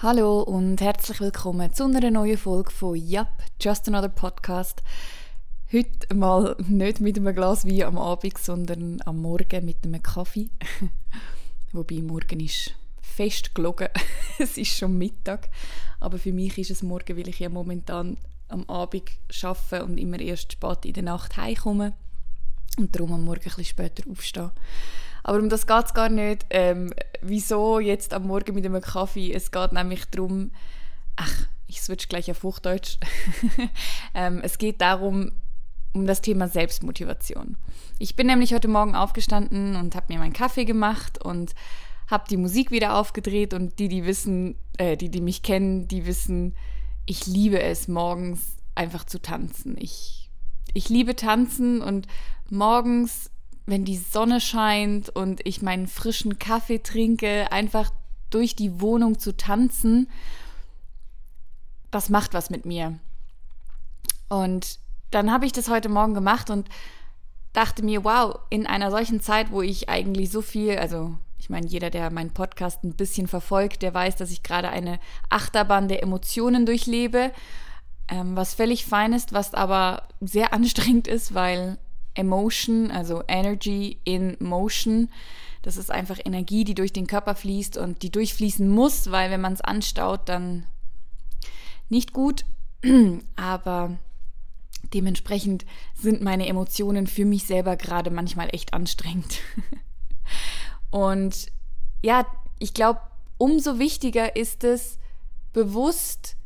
Hallo und herzlich willkommen zu einer neuen Folge von Yup, Just Another Podcast. Heute mal nicht mit einem Glas Wein am Abend, sondern am Morgen mit einem Kaffee. Wobei morgen ist fest gelogen. es ist schon Mittag. Aber für mich ist es morgen, weil ich ja momentan am Abend arbeite und immer erst spät in der Nacht heimkomme. Und darum am Morgen ein bisschen später aufstehen. Aber um das geht es gar nicht. Ähm, wieso jetzt am Morgen mit einem Kaffee? Es geht nämlich darum, ach, ich switch gleich auf Hochdeutsch. ähm, es geht darum, um das Thema Selbstmotivation. Ich bin nämlich heute Morgen aufgestanden und habe mir meinen Kaffee gemacht und habe die Musik wieder aufgedreht und die, die wissen, äh, die, die mich kennen, die wissen, ich liebe es morgens einfach zu tanzen. Ich, ich liebe tanzen und morgens wenn die Sonne scheint und ich meinen frischen Kaffee trinke, einfach durch die Wohnung zu tanzen, das macht was mit mir. Und dann habe ich das heute Morgen gemacht und dachte mir, wow, in einer solchen Zeit, wo ich eigentlich so viel, also ich meine, jeder, der meinen Podcast ein bisschen verfolgt, der weiß, dass ich gerade eine Achterbahn der Emotionen durchlebe, ähm, was völlig fein ist, was aber sehr anstrengend ist, weil Emotion, also Energy in Motion. Das ist einfach Energie, die durch den Körper fließt und die durchfließen muss, weil wenn man es anstaut, dann nicht gut. Aber dementsprechend sind meine Emotionen für mich selber gerade manchmal echt anstrengend. Und ja, ich glaube, umso wichtiger ist es, bewusst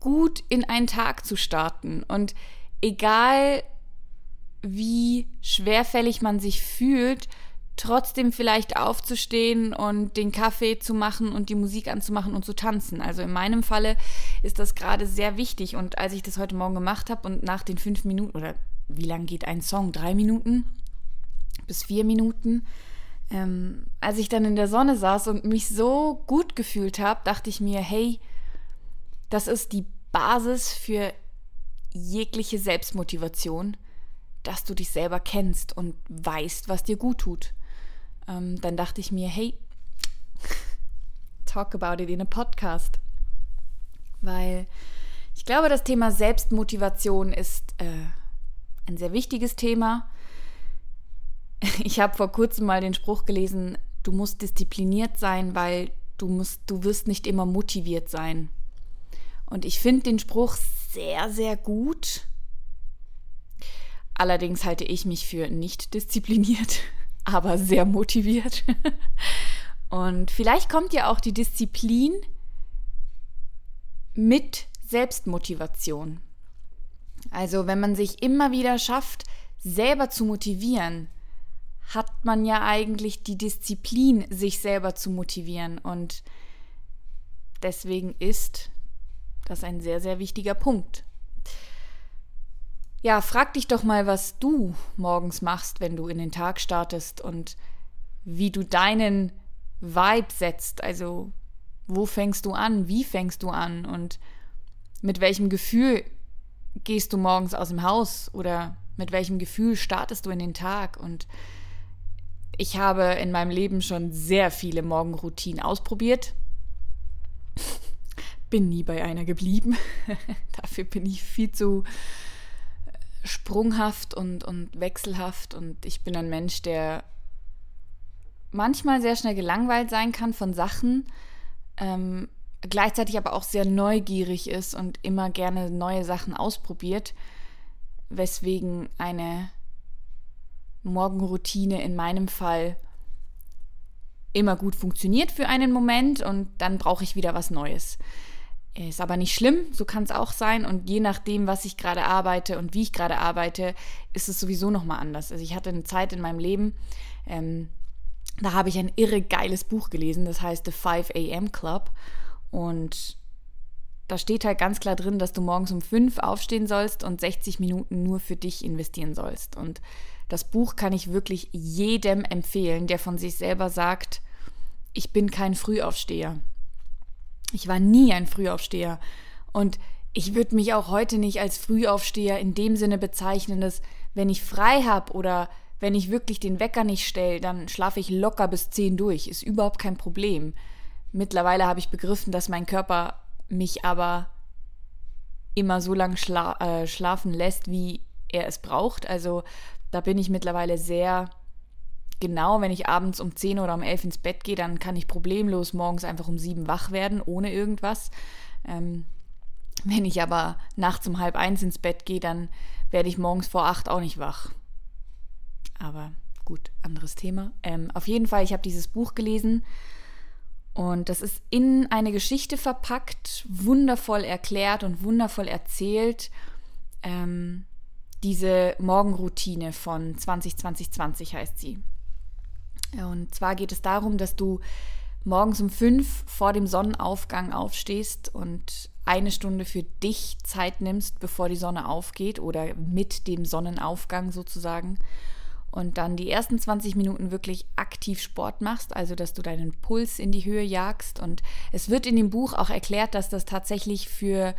gut in einen Tag zu starten. Und egal, wie schwerfällig man sich fühlt, trotzdem vielleicht aufzustehen und den Kaffee zu machen und die Musik anzumachen und zu tanzen. Also in meinem Falle ist das gerade sehr wichtig. Und als ich das heute Morgen gemacht habe und nach den fünf Minuten, oder wie lang geht ein Song? Drei Minuten bis vier Minuten. Ähm, als ich dann in der Sonne saß und mich so gut gefühlt habe, dachte ich mir, hey, das ist die Basis für jegliche Selbstmotivation dass du dich selber kennst und weißt, was dir gut tut. Ähm, dann dachte ich mir, hey, talk about it in a podcast. Weil ich glaube, das Thema Selbstmotivation ist äh, ein sehr wichtiges Thema. Ich habe vor kurzem mal den Spruch gelesen, du musst diszipliniert sein, weil du musst, du wirst nicht immer motiviert sein. Und ich finde den Spruch sehr, sehr gut Allerdings halte ich mich für nicht diszipliniert, aber sehr motiviert. Und vielleicht kommt ja auch die Disziplin mit Selbstmotivation. Also wenn man sich immer wieder schafft, selber zu motivieren, hat man ja eigentlich die Disziplin, sich selber zu motivieren. Und deswegen ist das ein sehr, sehr wichtiger Punkt. Ja, frag dich doch mal, was du morgens machst, wenn du in den Tag startest und wie du deinen Vibe setzt. Also, wo fängst du an? Wie fängst du an? Und mit welchem Gefühl gehst du morgens aus dem Haus? Oder mit welchem Gefühl startest du in den Tag? Und ich habe in meinem Leben schon sehr viele Morgenroutinen ausprobiert. bin nie bei einer geblieben. Dafür bin ich viel zu sprunghaft und, und wechselhaft und ich bin ein Mensch, der manchmal sehr schnell gelangweilt sein kann von Sachen, ähm, gleichzeitig aber auch sehr neugierig ist und immer gerne neue Sachen ausprobiert, weswegen eine Morgenroutine in meinem Fall immer gut funktioniert für einen Moment und dann brauche ich wieder was Neues. Ist aber nicht schlimm, so kann es auch sein. Und je nachdem, was ich gerade arbeite und wie ich gerade arbeite, ist es sowieso nochmal anders. Also ich hatte eine Zeit in meinem Leben, ähm, da habe ich ein irre geiles Buch gelesen, das heißt The 5 AM Club. Und da steht halt ganz klar drin, dass du morgens um 5 aufstehen sollst und 60 Minuten nur für dich investieren sollst. Und das Buch kann ich wirklich jedem empfehlen, der von sich selber sagt, ich bin kein Frühaufsteher. Ich war nie ein Frühaufsteher. Und ich würde mich auch heute nicht als Frühaufsteher in dem Sinne bezeichnen, dass wenn ich frei habe oder wenn ich wirklich den Wecker nicht stelle, dann schlafe ich locker bis 10 durch. Ist überhaupt kein Problem. mittlerweile habe ich begriffen, dass mein Körper mich aber immer so lange schla äh, schlafen lässt, wie er es braucht. Also da bin ich mittlerweile sehr genau, wenn ich abends um 10 oder um 11 ins Bett gehe, dann kann ich problemlos morgens einfach um 7 wach werden, ohne irgendwas. Ähm, wenn ich aber nachts um halb eins ins Bett gehe, dann werde ich morgens vor 8 auch nicht wach. Aber gut, anderes Thema. Ähm, auf jeden Fall, ich habe dieses Buch gelesen und das ist in eine Geschichte verpackt, wundervoll erklärt und wundervoll erzählt. Ähm, diese Morgenroutine von 2020 heißt sie. Und zwar geht es darum, dass du morgens um fünf vor dem Sonnenaufgang aufstehst und eine Stunde für dich Zeit nimmst, bevor die Sonne aufgeht oder mit dem Sonnenaufgang sozusagen. Und dann die ersten 20 Minuten wirklich aktiv Sport machst, also dass du deinen Puls in die Höhe jagst. Und es wird in dem Buch auch erklärt, dass das tatsächlich für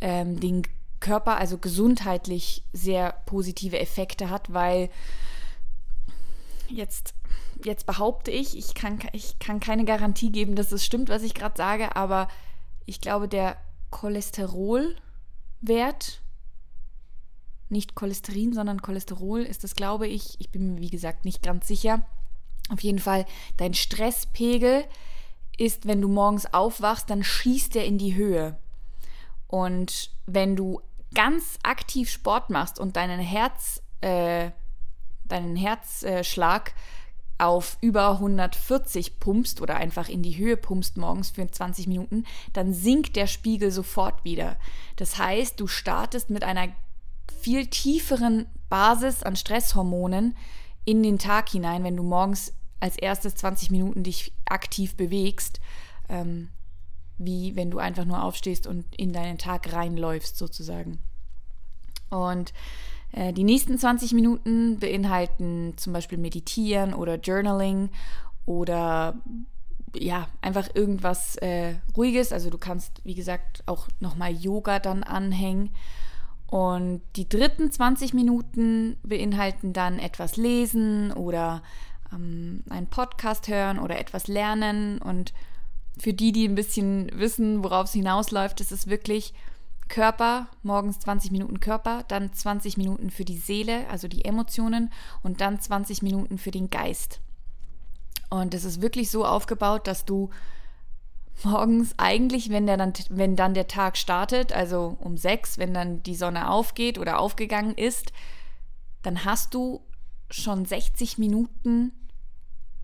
ähm, den Körper, also gesundheitlich, sehr positive Effekte hat, weil jetzt, jetzt behaupte ich, ich kann, ich kann keine Garantie geben, dass es stimmt, was ich gerade sage, aber ich glaube, der Cholesterolwert, nicht Cholesterin, sondern Cholesterol ist das, glaube ich, ich bin mir wie gesagt nicht ganz sicher. Auf jeden Fall, dein Stresspegel ist, wenn du morgens aufwachst, dann schießt er in die Höhe. Und wenn du ganz aktiv Sport machst und deinen Herz, äh, deinen Herzschlag auf über 140 pumpst oder einfach in die Höhe pumpst morgens für 20 Minuten, dann sinkt der Spiegel sofort wieder. Das heißt, du startest mit einer viel tieferen Basis an Stresshormonen in den Tag hinein, wenn du morgens als erstes 20 Minuten dich aktiv bewegst, ähm, wie wenn du einfach nur aufstehst und in deinen Tag reinläufst sozusagen. Und die nächsten 20 Minuten beinhalten zum Beispiel Meditieren oder Journaling oder ja, einfach irgendwas äh, Ruhiges. Also du kannst, wie gesagt, auch nochmal Yoga dann anhängen. Und die dritten 20 Minuten beinhalten dann etwas lesen oder ähm, einen Podcast hören oder etwas lernen. Und für die, die ein bisschen wissen, worauf es hinausläuft, ist es wirklich Körper, morgens 20 Minuten Körper, dann 20 Minuten für die Seele, also die Emotionen und dann 20 Minuten für den Geist. Und es ist wirklich so aufgebaut, dass du morgens eigentlich, wenn, der dann, wenn dann der Tag startet, also um sechs, wenn dann die Sonne aufgeht oder aufgegangen ist, dann hast du schon 60 Minuten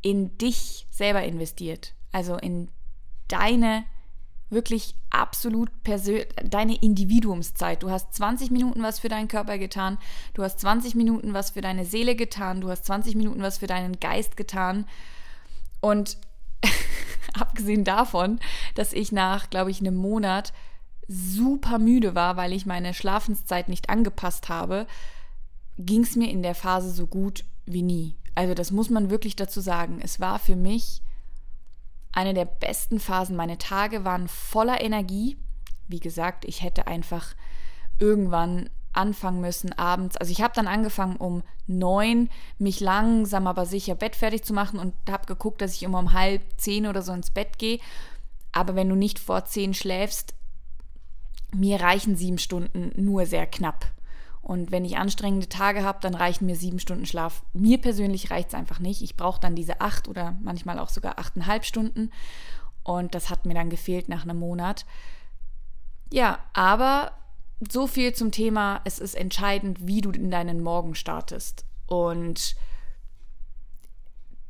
in dich selber investiert. Also in deine wirklich absolut deine Individuumszeit. Du hast 20 Minuten was für deinen Körper getan, du hast 20 Minuten was für deine Seele getan, du hast 20 Minuten was für deinen Geist getan. Und abgesehen davon, dass ich nach, glaube ich, einem Monat super müde war, weil ich meine Schlafenszeit nicht angepasst habe, ging es mir in der Phase so gut wie nie. Also das muss man wirklich dazu sagen. Es war für mich eine der besten Phasen. Meine Tage waren voller Energie. Wie gesagt, ich hätte einfach irgendwann anfangen müssen abends. Also ich habe dann angefangen um neun, mich langsam aber sicher bettfertig zu machen und habe geguckt, dass ich immer um halb zehn oder so ins Bett gehe. Aber wenn du nicht vor zehn schläfst, mir reichen sieben Stunden nur sehr knapp. Und wenn ich anstrengende Tage habe, dann reichen mir sieben Stunden Schlaf. Mir persönlich reicht es einfach nicht. Ich brauche dann diese acht oder manchmal auch sogar achteinhalb Stunden. Und das hat mir dann gefehlt nach einem Monat. Ja, aber so viel zum Thema, es ist entscheidend, wie du in deinen Morgen startest. Und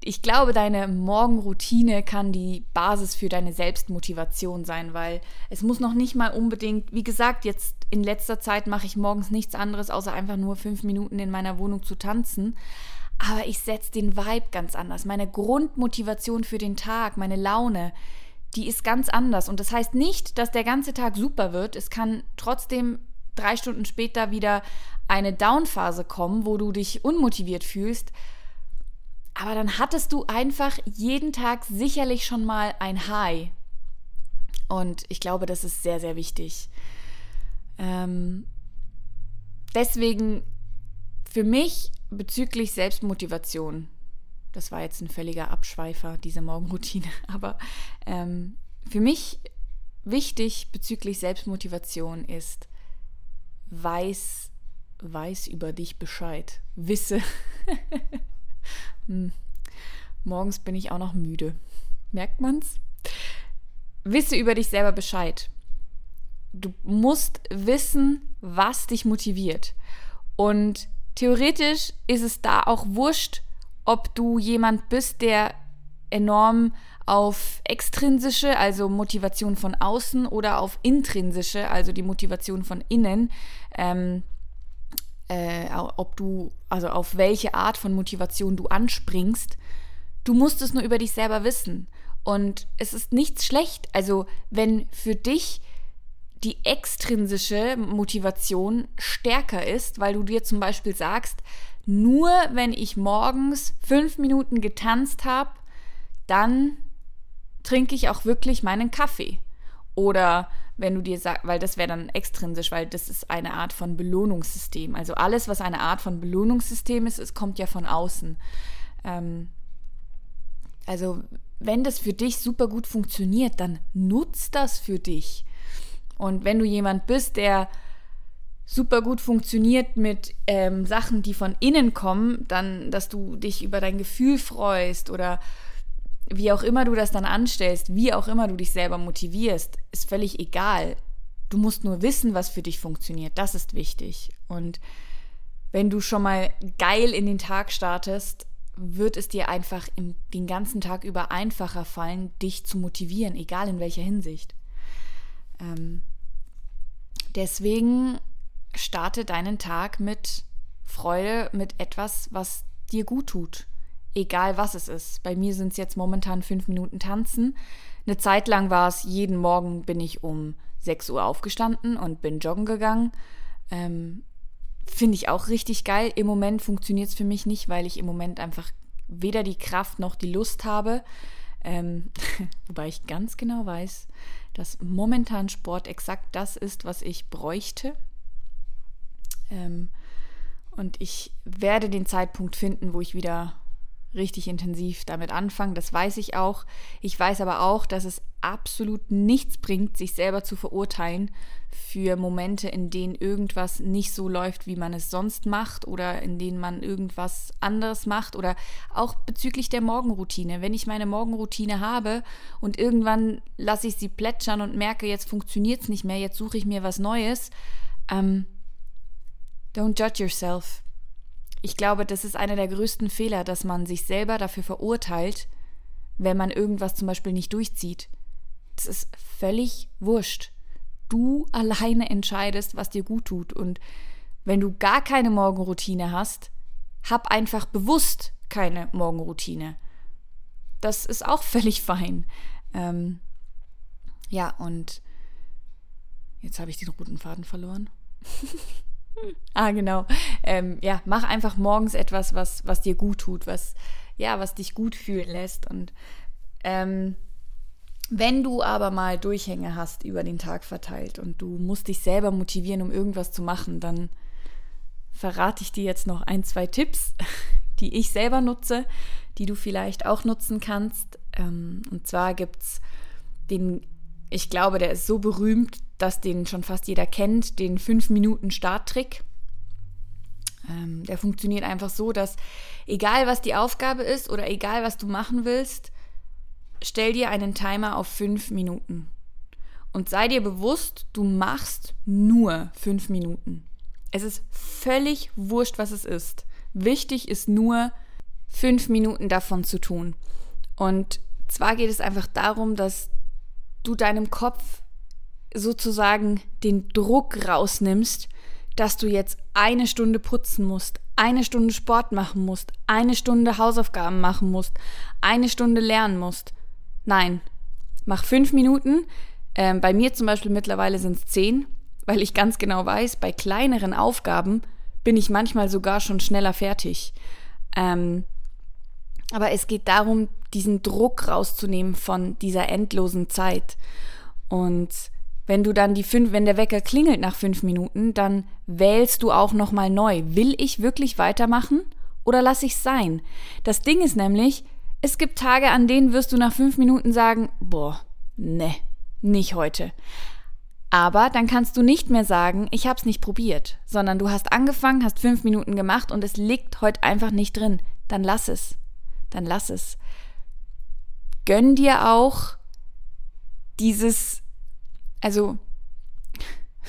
ich glaube, deine Morgenroutine kann die Basis für deine Selbstmotivation sein, weil es muss noch nicht mal unbedingt, wie gesagt, jetzt in letzter Zeit mache ich morgens nichts anderes, außer einfach nur fünf Minuten in meiner Wohnung zu tanzen. Aber ich setze den Vibe ganz anders. Meine Grundmotivation für den Tag, meine Laune, die ist ganz anders. Und das heißt nicht, dass der ganze Tag super wird. Es kann trotzdem drei Stunden später wieder eine Downphase kommen, wo du dich unmotiviert fühlst. Aber dann hattest du einfach jeden Tag sicherlich schon mal ein High. Und ich glaube, das ist sehr, sehr wichtig. Ähm, deswegen für mich bezüglich Selbstmotivation, das war jetzt ein völliger Abschweifer, diese Morgenroutine, aber ähm, für mich wichtig bezüglich Selbstmotivation ist, weiß, weiß über dich Bescheid. Wisse. hm. Morgens bin ich auch noch müde. Merkt man's? Wisse über dich selber Bescheid. Du musst wissen, was dich motiviert. Und theoretisch ist es da auch wurscht, ob du jemand bist, der enorm auf extrinsische, also Motivation von außen, oder auf intrinsische, also die Motivation von innen, ähm, äh, ob du, also auf welche Art von Motivation du anspringst. Du musst es nur über dich selber wissen. Und es ist nichts schlecht. Also, wenn für dich die extrinsische Motivation stärker ist, weil du dir zum Beispiel sagst, nur wenn ich morgens fünf Minuten getanzt habe, dann trinke ich auch wirklich meinen Kaffee. Oder wenn du dir sagst, weil das wäre dann extrinsisch, weil das ist eine Art von Belohnungssystem. Also alles, was eine Art von Belohnungssystem ist, es kommt ja von außen. Ähm, also wenn das für dich super gut funktioniert, dann nutzt das für dich. Und wenn du jemand bist, der super gut funktioniert mit ähm, Sachen, die von innen kommen, dann, dass du dich über dein Gefühl freust oder wie auch immer du das dann anstellst, wie auch immer du dich selber motivierst, ist völlig egal. Du musst nur wissen, was für dich funktioniert. Das ist wichtig. Und wenn du schon mal geil in den Tag startest, wird es dir einfach im, den ganzen Tag über einfacher fallen, dich zu motivieren, egal in welcher Hinsicht. Ähm, deswegen starte deinen Tag mit Freude, mit etwas, was dir gut tut egal was es ist. Bei mir sind es jetzt momentan fünf Minuten tanzen. Eine Zeit lang war es, jeden Morgen bin ich um 6 Uhr aufgestanden und bin joggen gegangen. Ähm, Finde ich auch richtig geil. Im Moment funktioniert es für mich nicht, weil ich im Moment einfach weder die Kraft noch die Lust habe. Ähm, wobei ich ganz genau weiß, dass momentan Sport exakt das ist, was ich bräuchte. Ähm, und ich werde den Zeitpunkt finden, wo ich wieder richtig intensiv damit anfangen. Das weiß ich auch. Ich weiß aber auch, dass es absolut nichts bringt, sich selber zu verurteilen für Momente, in denen irgendwas nicht so läuft, wie man es sonst macht oder in denen man irgendwas anderes macht oder auch bezüglich der Morgenroutine. Wenn ich meine Morgenroutine habe und irgendwann lasse ich sie plätschern und merke, jetzt funktioniert es nicht mehr, jetzt suche ich mir was Neues, ähm, don't judge yourself ich glaube, das ist einer der größten Fehler, dass man sich selber dafür verurteilt, wenn man irgendwas zum Beispiel nicht durchzieht. Das ist völlig wurscht. Du alleine entscheidest, was dir gut tut. Und wenn du gar keine Morgenroutine hast, hab einfach bewusst keine Morgenroutine. Das ist auch völlig fein. Ähm, ja, und jetzt habe ich den roten Faden verloren. ah, genau. Ähm, ja, mach einfach morgens etwas, was, was dir gut tut, was, ja, was dich gut fühlen lässt. Und ähm, wenn du aber mal Durchhänge hast über den Tag verteilt und du musst dich selber motivieren, um irgendwas zu machen, dann verrate ich dir jetzt noch ein, zwei Tipps, die ich selber nutze, die du vielleicht auch nutzen kannst. Ähm, und zwar gibt es den, ich glaube, der ist so berühmt, dass den schon fast jeder kennt, den 5-Minuten-Starttrick. Ähm, der funktioniert einfach so, dass egal was die Aufgabe ist oder egal was du machen willst, stell dir einen Timer auf 5 Minuten. Und sei dir bewusst, du machst nur 5 Minuten. Es ist völlig wurscht, was es ist. Wichtig ist nur, 5 Minuten davon zu tun. Und zwar geht es einfach darum, dass du deinem Kopf sozusagen den Druck rausnimmst, dass du jetzt eine Stunde putzen musst, eine Stunde Sport machen musst, eine Stunde Hausaufgaben machen musst, eine Stunde lernen musst. Nein, mach fünf Minuten. Ähm, bei mir zum Beispiel mittlerweile sind es zehn, weil ich ganz genau weiß, bei kleineren Aufgaben bin ich manchmal sogar schon schneller fertig. Ähm, aber es geht darum, diesen Druck rauszunehmen von dieser endlosen Zeit. Und wenn du dann die fünf, wenn der Wecker klingelt nach fünf Minuten, dann wählst du auch nochmal neu. Will ich wirklich weitermachen oder lass ich sein? Das Ding ist nämlich, es gibt Tage, an denen wirst du nach fünf Minuten sagen, boah, ne, nicht heute. Aber dann kannst du nicht mehr sagen, ich habe es nicht probiert, sondern du hast angefangen, hast fünf Minuten gemacht und es liegt heute einfach nicht drin. Dann lass es. Dann lass es. Gönn dir auch dieses, also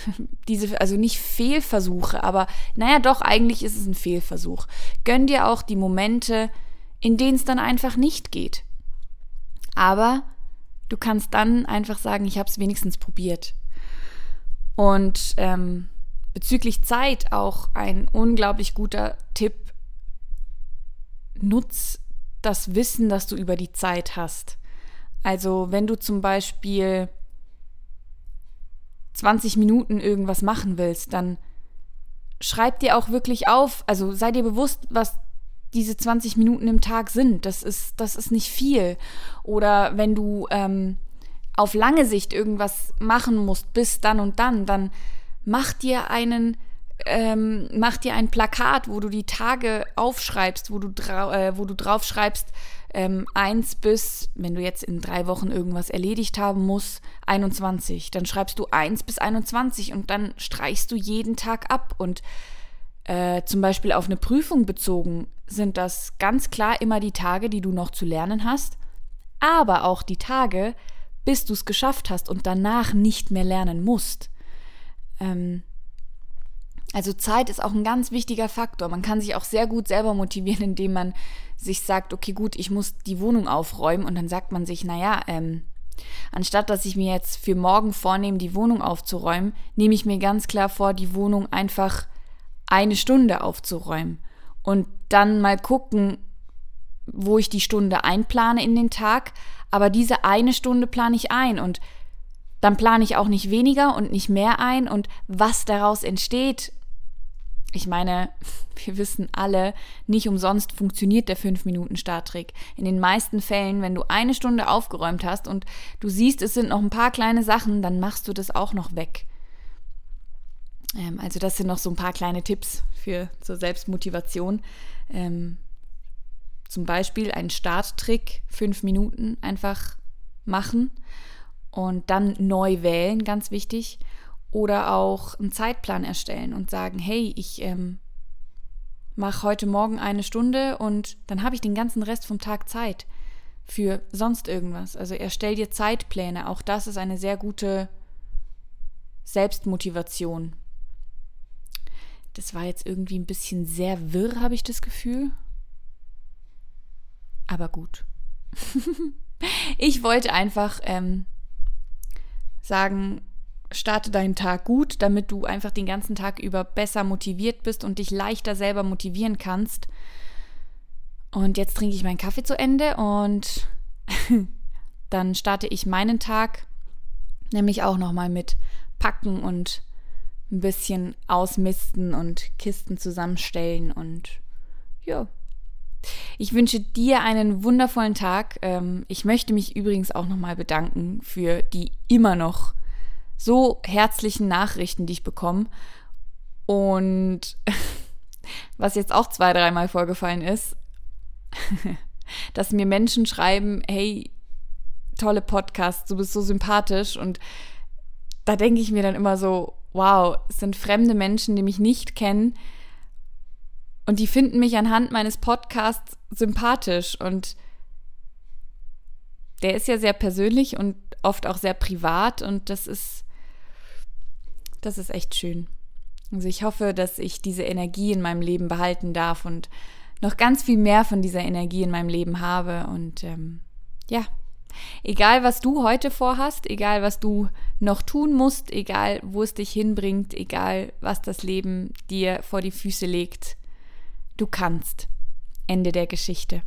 diese, also nicht Fehlversuche, aber naja, doch, eigentlich ist es ein Fehlversuch. Gönn dir auch die Momente, in denen es dann einfach nicht geht. Aber du kannst dann einfach sagen, ich habe es wenigstens probiert. Und ähm, bezüglich Zeit auch ein unglaublich guter Tipp. Nutz das Wissen, das du über die Zeit hast. Also wenn du zum Beispiel 20 Minuten irgendwas machen willst, dann schreib dir auch wirklich auf, also sei dir bewusst, was diese 20 Minuten im Tag sind. Das ist, das ist nicht viel. Oder wenn du ähm, auf lange Sicht irgendwas machen musst, bis dann und dann, dann mach dir einen, ähm, mach dir ein Plakat, wo du die Tage aufschreibst, wo du, äh, wo du drauf schreibst, ähm, 1 bis, wenn du jetzt in drei Wochen irgendwas erledigt haben musst, 21. Dann schreibst du 1 bis 21 und dann streichst du jeden Tag ab. Und äh, zum Beispiel auf eine Prüfung bezogen sind das ganz klar immer die Tage, die du noch zu lernen hast, aber auch die Tage, bis du es geschafft hast und danach nicht mehr lernen musst. Ähm, also Zeit ist auch ein ganz wichtiger Faktor. Man kann sich auch sehr gut selber motivieren, indem man sich sagt, okay, gut, ich muss die Wohnung aufräumen und dann sagt man sich, naja, ähm, anstatt dass ich mir jetzt für morgen vornehme, die Wohnung aufzuräumen, nehme ich mir ganz klar vor, die Wohnung einfach eine Stunde aufzuräumen und dann mal gucken, wo ich die Stunde einplane in den Tag, aber diese eine Stunde plane ich ein und dann plane ich auch nicht weniger und nicht mehr ein und was daraus entsteht. Ich meine, wir wissen alle, nicht umsonst funktioniert der 5-Minuten-Starttrick. In den meisten Fällen, wenn du eine Stunde aufgeräumt hast und du siehst, es sind noch ein paar kleine Sachen, dann machst du das auch noch weg. Ähm, also das sind noch so ein paar kleine Tipps für zur Selbstmotivation. Ähm, zum Beispiel einen Starttrick, fünf Minuten einfach machen und dann neu wählen, ganz wichtig. Oder auch einen Zeitplan erstellen und sagen, hey, ich ähm, mache heute Morgen eine Stunde und dann habe ich den ganzen Rest vom Tag Zeit für sonst irgendwas. Also erstell dir Zeitpläne. Auch das ist eine sehr gute Selbstmotivation. Das war jetzt irgendwie ein bisschen sehr wirr, habe ich das Gefühl aber gut. ich wollte einfach ähm, sagen, starte deinen Tag gut, damit du einfach den ganzen Tag über besser motiviert bist und dich leichter selber motivieren kannst. Und jetzt trinke ich meinen Kaffee zu Ende und dann starte ich meinen Tag nämlich auch nochmal mit Packen und ein bisschen ausmisten und Kisten zusammenstellen und ja, ich wünsche dir einen wundervollen Tag. Ähm, ich möchte mich übrigens auch nochmal bedanken für die immer noch so herzlichen Nachrichten, die ich bekomme. Und was jetzt auch zwei, dreimal vorgefallen ist, dass mir Menschen schreiben, hey, tolle Podcasts, du bist so sympathisch. Und da denke ich mir dann immer so, wow, es sind fremde Menschen, die mich nicht kennen, und die finden mich anhand meines Podcasts sympathisch. Und der ist ja sehr persönlich und oft auch sehr privat. Und das ist, das ist echt schön. Also ich hoffe, dass ich diese Energie in meinem Leben behalten darf und noch ganz viel mehr von dieser Energie in meinem Leben habe. Und ähm, ja, egal was du heute vorhast, egal was du noch tun musst, egal wo es dich hinbringt, egal was das Leben dir vor die Füße legt, Du kannst. Ende der Geschichte.